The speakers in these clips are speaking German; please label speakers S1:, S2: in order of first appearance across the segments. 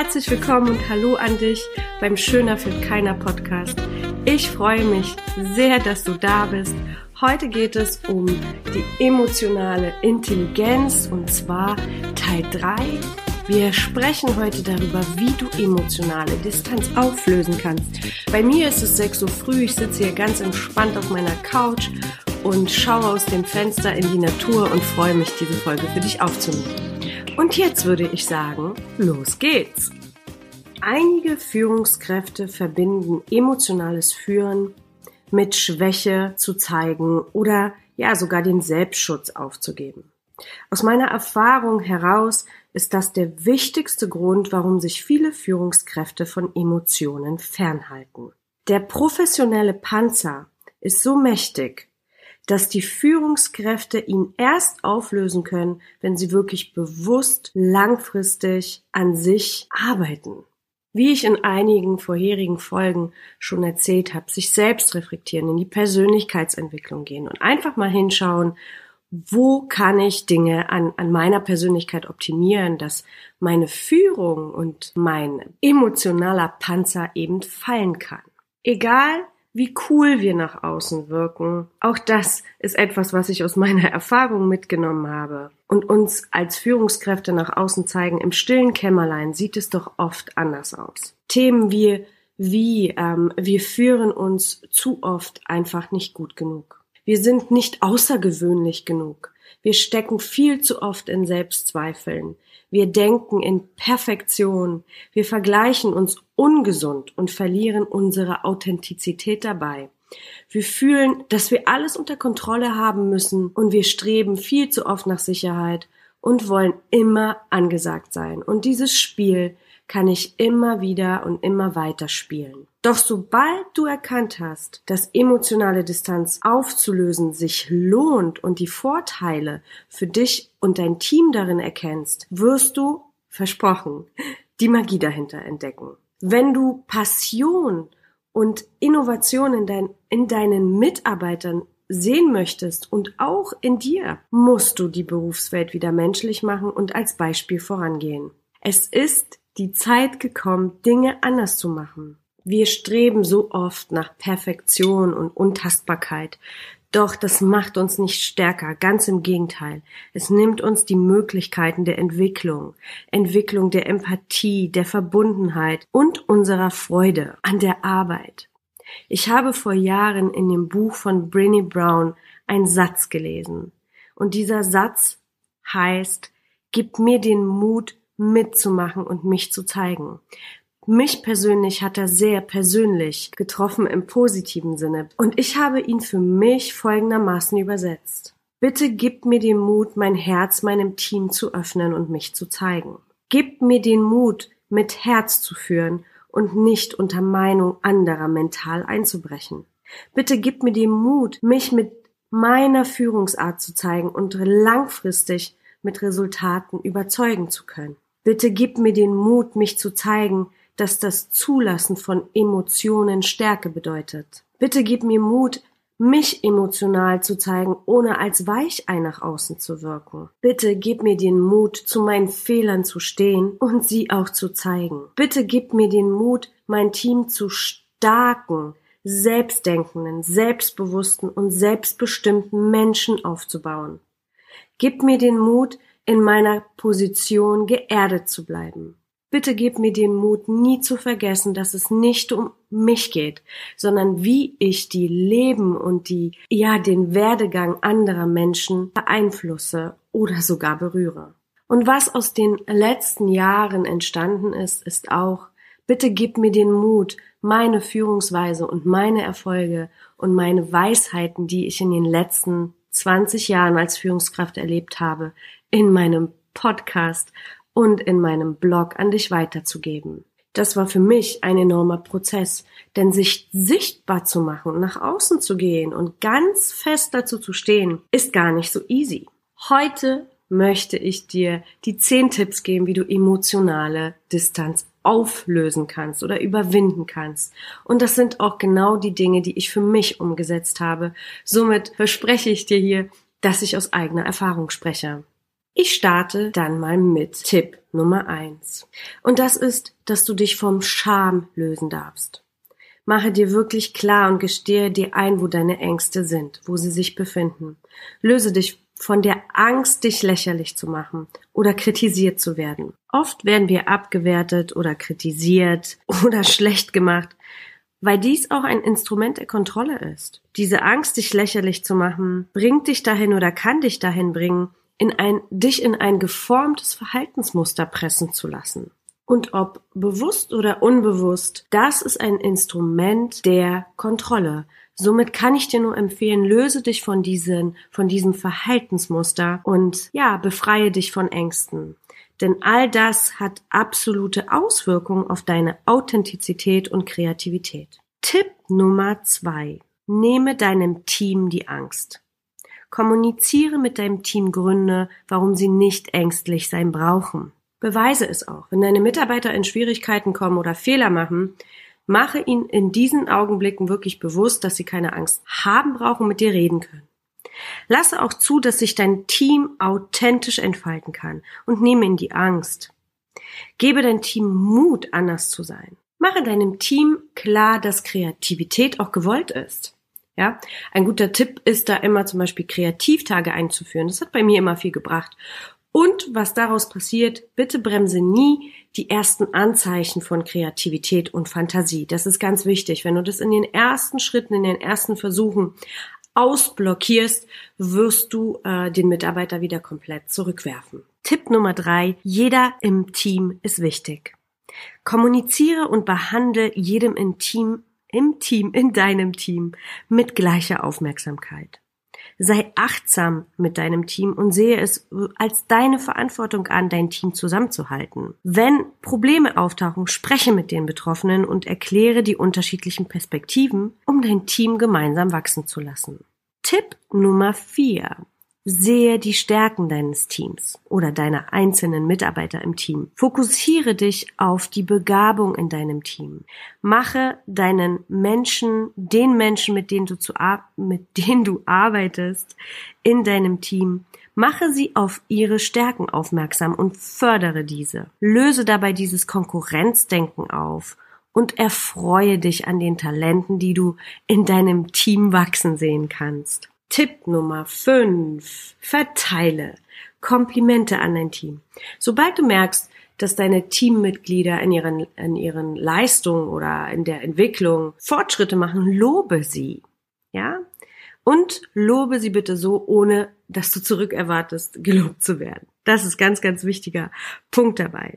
S1: Herzlich willkommen und hallo an dich beim Schöner für keiner Podcast. Ich freue mich sehr, dass du da bist. Heute geht es um die emotionale Intelligenz und zwar Teil 3. Wir sprechen heute darüber, wie du emotionale Distanz auflösen kannst. Bei mir ist es 6 Uhr früh, ich sitze hier ganz entspannt auf meiner Couch und schaue aus dem Fenster in die Natur und freue mich, diese Folge für dich aufzunehmen. Und jetzt würde ich sagen, los geht's. Einige Führungskräfte verbinden emotionales Führen mit Schwäche zu zeigen oder ja sogar den Selbstschutz aufzugeben. Aus meiner Erfahrung heraus ist das der wichtigste Grund, warum sich viele Führungskräfte von Emotionen fernhalten. Der professionelle Panzer ist so mächtig, dass die Führungskräfte ihn erst auflösen können, wenn sie wirklich bewusst langfristig an sich arbeiten. Wie ich in einigen vorherigen Folgen schon erzählt habe, sich selbst reflektieren, in die Persönlichkeitsentwicklung gehen und einfach mal hinschauen, wo kann ich Dinge an, an meiner Persönlichkeit optimieren, dass meine Führung und mein emotionaler Panzer eben fallen kann. Egal, wie cool wir nach außen wirken. Auch das ist etwas, was ich aus meiner Erfahrung mitgenommen habe. Und uns als Führungskräfte nach außen zeigen, im stillen Kämmerlein sieht es doch oft anders aus. Themen wie, wie ähm, wir führen uns zu oft einfach nicht gut genug. Wir sind nicht außergewöhnlich genug. Wir stecken viel zu oft in Selbstzweifeln. Wir denken in Perfektion. Wir vergleichen uns ungesund und verlieren unsere Authentizität dabei. Wir fühlen, dass wir alles unter Kontrolle haben müssen und wir streben viel zu oft nach Sicherheit und wollen immer angesagt sein. Und dieses Spiel kann ich immer wieder und immer weiter spielen. Doch sobald du erkannt hast, dass emotionale Distanz aufzulösen sich lohnt und die Vorteile für dich und dein Team darin erkennst, wirst du, versprochen, die Magie dahinter entdecken. Wenn du Passion und Innovation in, dein, in deinen Mitarbeitern sehen möchtest und auch in dir, musst du die Berufswelt wieder menschlich machen und als Beispiel vorangehen. Es ist die Zeit gekommen, Dinge anders zu machen. Wir streben so oft nach Perfektion und Untastbarkeit. Doch das macht uns nicht stärker, ganz im Gegenteil. Es nimmt uns die Möglichkeiten der Entwicklung, Entwicklung der Empathie, der Verbundenheit und unserer Freude an der Arbeit. Ich habe vor Jahren in dem Buch von Brené Brown einen Satz gelesen. Und dieser Satz heißt, gib mir den Mut, mitzumachen und mich zu zeigen. Mich persönlich hat er sehr persönlich getroffen im positiven Sinne und ich habe ihn für mich folgendermaßen übersetzt. Bitte gib mir den Mut, mein Herz meinem Team zu öffnen und mich zu zeigen. Gib mir den Mut, mit Herz zu führen und nicht unter Meinung anderer mental einzubrechen. Bitte gib mir den Mut, mich mit meiner Führungsart zu zeigen und langfristig mit Resultaten überzeugen zu können. Bitte gib mir den Mut, mich zu zeigen, dass das Zulassen von Emotionen Stärke bedeutet. Bitte gib mir Mut, mich emotional zu zeigen, ohne als Weichei nach außen zu wirken. Bitte gib mir den Mut, zu meinen Fehlern zu stehen und sie auch zu zeigen. Bitte gib mir den Mut, mein Team zu starken, selbstdenkenden, selbstbewussten und selbstbestimmten Menschen aufzubauen. Gib mir den Mut, in meiner Position geerdet zu bleiben. Bitte gib mir den Mut, nie zu vergessen, dass es nicht um mich geht, sondern wie ich die Leben und die, ja, den Werdegang anderer Menschen beeinflusse oder sogar berühre. Und was aus den letzten Jahren entstanden ist, ist auch, bitte gib mir den Mut, meine Führungsweise und meine Erfolge und meine Weisheiten, die ich in den letzten 20 Jahren als Führungskraft erlebt habe, in meinem Podcast und in meinem Blog an dich weiterzugeben. Das war für mich ein enormer Prozess, denn sich sichtbar zu machen nach außen zu gehen und ganz fest dazu zu stehen, ist gar nicht so easy. Heute möchte ich dir die zehn Tipps geben, wie du emotionale Distanz auflösen kannst oder überwinden kannst. Und das sind auch genau die Dinge, die ich für mich umgesetzt habe. Somit verspreche ich dir hier, dass ich aus eigener Erfahrung spreche. Ich starte dann mal mit Tipp Nummer eins Und das ist, dass du dich vom Scham lösen darfst. Mache dir wirklich klar und gestehe dir ein, wo deine Ängste sind, wo sie sich befinden. Löse dich von der Angst, dich lächerlich zu machen oder kritisiert zu werden. Oft werden wir abgewertet oder kritisiert oder schlecht gemacht, weil dies auch ein Instrument der Kontrolle ist. Diese Angst, dich lächerlich zu machen, bringt dich dahin oder kann dich dahin bringen, in ein, dich in ein geformtes Verhaltensmuster pressen zu lassen. Und ob bewusst oder unbewusst, das ist ein Instrument der Kontrolle. Somit kann ich dir nur empfehlen, löse dich von diesen, von diesem Verhaltensmuster und ja, befreie dich von Ängsten. Denn all das hat absolute Auswirkungen auf deine Authentizität und Kreativität. Tipp Nummer zwei. Nehme deinem Team die Angst. Kommuniziere mit deinem Team Gründe, warum sie nicht ängstlich sein brauchen. Beweise es auch. Wenn deine Mitarbeiter in Schwierigkeiten kommen oder Fehler machen, mache ihnen in diesen Augenblicken wirklich bewusst, dass sie keine Angst haben brauchen, mit dir reden können. Lasse auch zu, dass sich dein Team authentisch entfalten kann und nehme ihnen die Angst. Gebe dein Team Mut, anders zu sein. Mache deinem Team klar, dass Kreativität auch gewollt ist. Ja, ein guter Tipp ist da immer zum Beispiel Kreativtage einzuführen. Das hat bei mir immer viel gebracht. Und was daraus passiert, bitte bremse nie die ersten Anzeichen von Kreativität und Fantasie. Das ist ganz wichtig. Wenn du das in den ersten Schritten, in den ersten Versuchen ausblockierst, wirst du äh, den Mitarbeiter wieder komplett zurückwerfen. Tipp Nummer drei. Jeder im Team ist wichtig. Kommuniziere und behandle jedem im Team im Team, in deinem Team mit gleicher Aufmerksamkeit. Sei achtsam mit deinem Team und sehe es als deine Verantwortung an, dein Team zusammenzuhalten. Wenn Probleme auftauchen, spreche mit den Betroffenen und erkläre die unterschiedlichen Perspektiven, um dein Team gemeinsam wachsen zu lassen. Tipp Nummer vier: Sehe die Stärken deines Teams oder deiner einzelnen Mitarbeiter im Team. Fokussiere dich auf die Begabung in deinem Team. Mache deinen Menschen, den Menschen, mit denen du zu, mit denen du arbeitest, in deinem Team, mache sie auf ihre Stärken aufmerksam und fördere diese. Löse dabei dieses Konkurrenzdenken auf und erfreue dich an den Talenten, die du in deinem Team wachsen sehen kannst. Tipp Nummer 5. Verteile Komplimente an dein Team. Sobald du merkst, dass deine Teammitglieder in ihren, in ihren Leistungen oder in der Entwicklung Fortschritte machen, lobe sie. Ja? Und lobe sie bitte so, ohne dass du zurückerwartest, gelobt zu werden. Das ist ganz, ganz wichtiger Punkt dabei.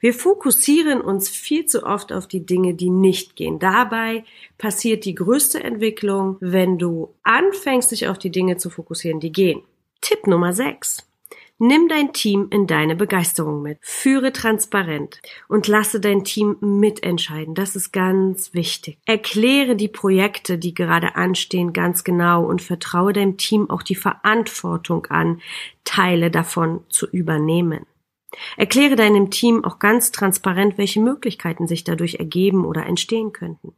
S1: Wir fokussieren uns viel zu oft auf die Dinge, die nicht gehen. Dabei passiert die größte Entwicklung, wenn du anfängst, dich auf die Dinge zu fokussieren, die gehen. Tipp Nummer 6. Nimm dein Team in deine Begeisterung mit. Führe transparent und lasse dein Team mitentscheiden. Das ist ganz wichtig. Erkläre die Projekte, die gerade anstehen, ganz genau und vertraue deinem Team auch die Verantwortung an, Teile davon zu übernehmen. Erkläre deinem Team auch ganz transparent, welche Möglichkeiten sich dadurch ergeben oder entstehen könnten.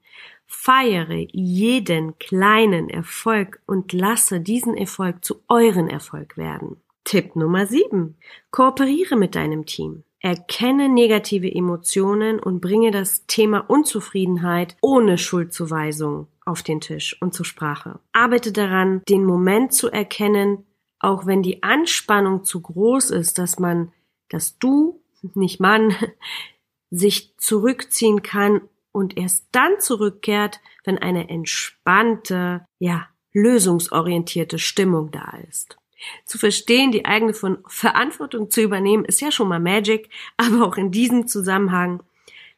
S1: Feiere jeden kleinen Erfolg und lasse diesen Erfolg zu euren Erfolg werden. Tipp Nummer 7. Kooperiere mit deinem Team. Erkenne negative Emotionen und bringe das Thema Unzufriedenheit ohne Schuldzuweisung auf den Tisch und zur Sprache. Arbeite daran, den Moment zu erkennen, auch wenn die Anspannung zu groß ist, dass man dass du, nicht Mann, sich zurückziehen kann und erst dann zurückkehrt, wenn eine entspannte, ja, lösungsorientierte Stimmung da ist. Zu verstehen, die eigene Verantwortung zu übernehmen, ist ja schon mal Magic, aber auch in diesem Zusammenhang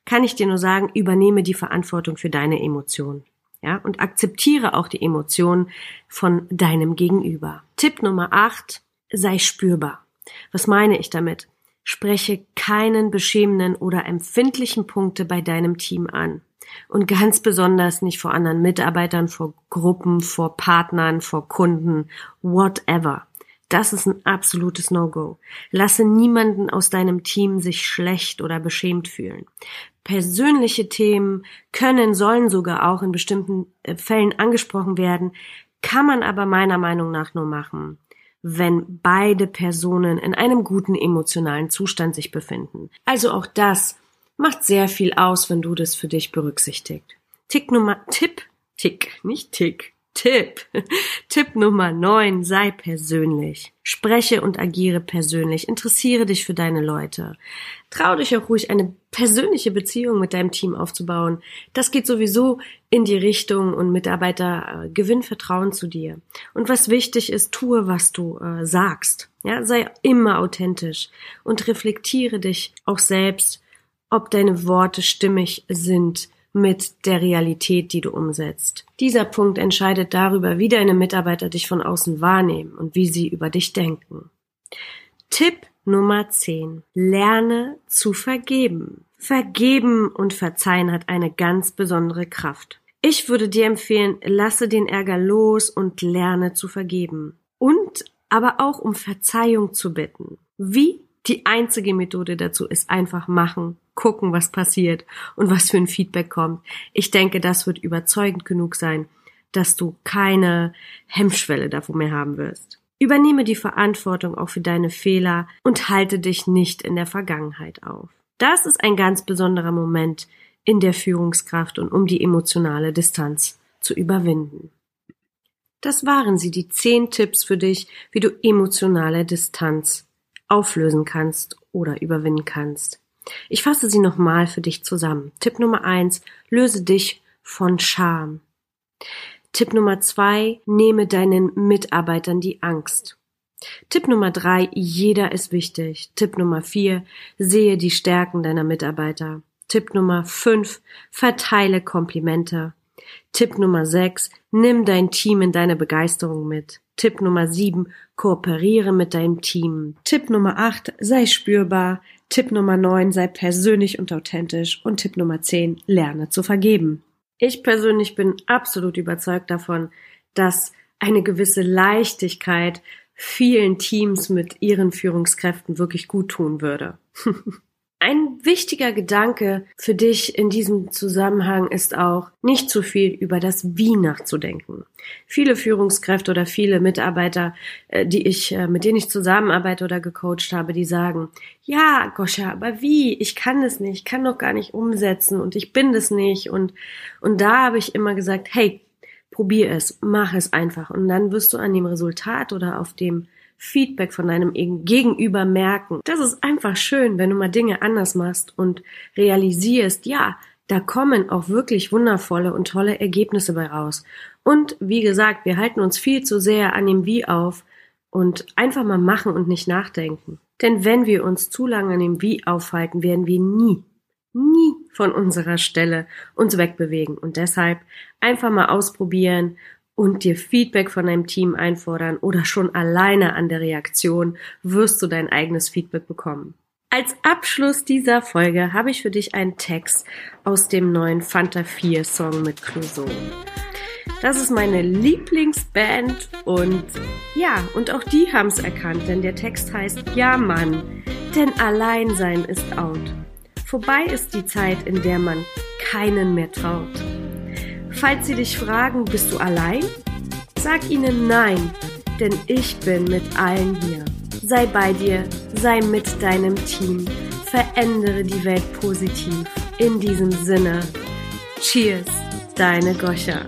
S1: kann ich dir nur sagen, übernehme die Verantwortung für deine Emotionen. Ja, und akzeptiere auch die Emotionen von deinem Gegenüber. Tipp Nummer 8, sei spürbar. Was meine ich damit? Spreche keinen beschämenden oder empfindlichen Punkte bei deinem Team an. Und ganz besonders nicht vor anderen Mitarbeitern, vor Gruppen, vor Partnern, vor Kunden, whatever. Das ist ein absolutes No-Go. Lasse niemanden aus deinem Team sich schlecht oder beschämt fühlen. Persönliche Themen können, sollen sogar auch in bestimmten äh, Fällen angesprochen werden, kann man aber meiner Meinung nach nur machen, wenn beide Personen in einem guten emotionalen Zustand sich befinden. Also auch das macht sehr viel aus, wenn du das für dich berücksichtigt. Tick Nummer, Tipp, Tick, nicht Tick, Tipp. Tipp Nummer 9. Sei persönlich. Spreche und agiere persönlich. Interessiere dich für deine Leute. Trau dich auch ruhig, eine persönliche Beziehung mit deinem Team aufzubauen. Das geht sowieso in die Richtung und Mitarbeiter äh, gewinnen Vertrauen zu dir. Und was wichtig ist, tue, was du äh, sagst. Ja, sei immer authentisch und reflektiere dich auch selbst, ob deine Worte stimmig sind mit der Realität, die du umsetzt. Dieser Punkt entscheidet darüber, wie deine Mitarbeiter dich von außen wahrnehmen und wie sie über dich denken. Tipp Nummer 10. Lerne zu vergeben. Vergeben und verzeihen hat eine ganz besondere Kraft. Ich würde dir empfehlen, lasse den Ärger los und lerne zu vergeben. Und aber auch um Verzeihung zu bitten. Wie? Die einzige Methode dazu ist einfach machen gucken, was passiert und was für ein Feedback kommt. Ich denke, das wird überzeugend genug sein, dass du keine Hemmschwelle davor mehr haben wirst. Übernehme die Verantwortung auch für deine Fehler und halte dich nicht in der Vergangenheit auf. Das ist ein ganz besonderer Moment in der Führungskraft und um die emotionale Distanz zu überwinden. Das waren sie, die zehn Tipps für dich, wie du emotionale Distanz auflösen kannst oder überwinden kannst. Ich fasse sie nochmal für dich zusammen. Tipp Nummer eins, löse dich von Scham. Tipp Nummer zwei, nehme deinen Mitarbeitern die Angst. Tipp Nummer drei, jeder ist wichtig. Tipp Nummer vier, sehe die Stärken deiner Mitarbeiter. Tipp Nummer fünf, verteile Komplimente. Tipp Nummer sechs, nimm dein Team in deine Begeisterung mit. Tipp Nummer sieben, kooperiere mit deinem Team. Tipp Nummer acht, sei spürbar. Tipp Nummer 9, sei persönlich und authentisch. Und Tipp Nummer 10, lerne zu vergeben. Ich persönlich bin absolut überzeugt davon, dass eine gewisse Leichtigkeit vielen Teams mit ihren Führungskräften wirklich gut tun würde. Ein wichtiger Gedanke für dich in diesem Zusammenhang ist auch, nicht zu viel über das Wie nachzudenken. Viele Führungskräfte oder viele Mitarbeiter, äh, die ich, äh, mit denen ich zusammenarbeite oder gecoacht habe, die sagen, ja, Goscha, aber wie? Ich kann es nicht, ich kann doch gar nicht umsetzen und ich bin das nicht und, und da habe ich immer gesagt, hey, probier es, mach es einfach und dann wirst du an dem Resultat oder auf dem Feedback von deinem Gegenüber merken. Das ist einfach schön, wenn du mal Dinge anders machst und realisierst, ja, da kommen auch wirklich wundervolle und tolle Ergebnisse bei raus. Und wie gesagt, wir halten uns viel zu sehr an dem Wie auf und einfach mal machen und nicht nachdenken. Denn wenn wir uns zu lange an dem Wie aufhalten, werden wir nie, nie von unserer Stelle uns wegbewegen. Und deshalb einfach mal ausprobieren und dir Feedback von deinem Team einfordern oder schon alleine an der Reaktion wirst du dein eigenes Feedback bekommen. Als Abschluss dieser Folge habe ich für dich einen Text aus dem neuen Fanta 4 Song mit Clouseau. Das ist meine Lieblingsband und ja, und auch die haben es erkannt, denn der Text heißt Ja Mann, denn Alleinsein ist out. Vorbei ist die Zeit, in der man keinen mehr traut. Falls sie dich fragen, bist du allein? Sag ihnen nein, denn ich bin mit allen hier. Sei bei dir, sei mit deinem Team, verändere die Welt positiv. In diesem Sinne, Cheers, deine Goscha.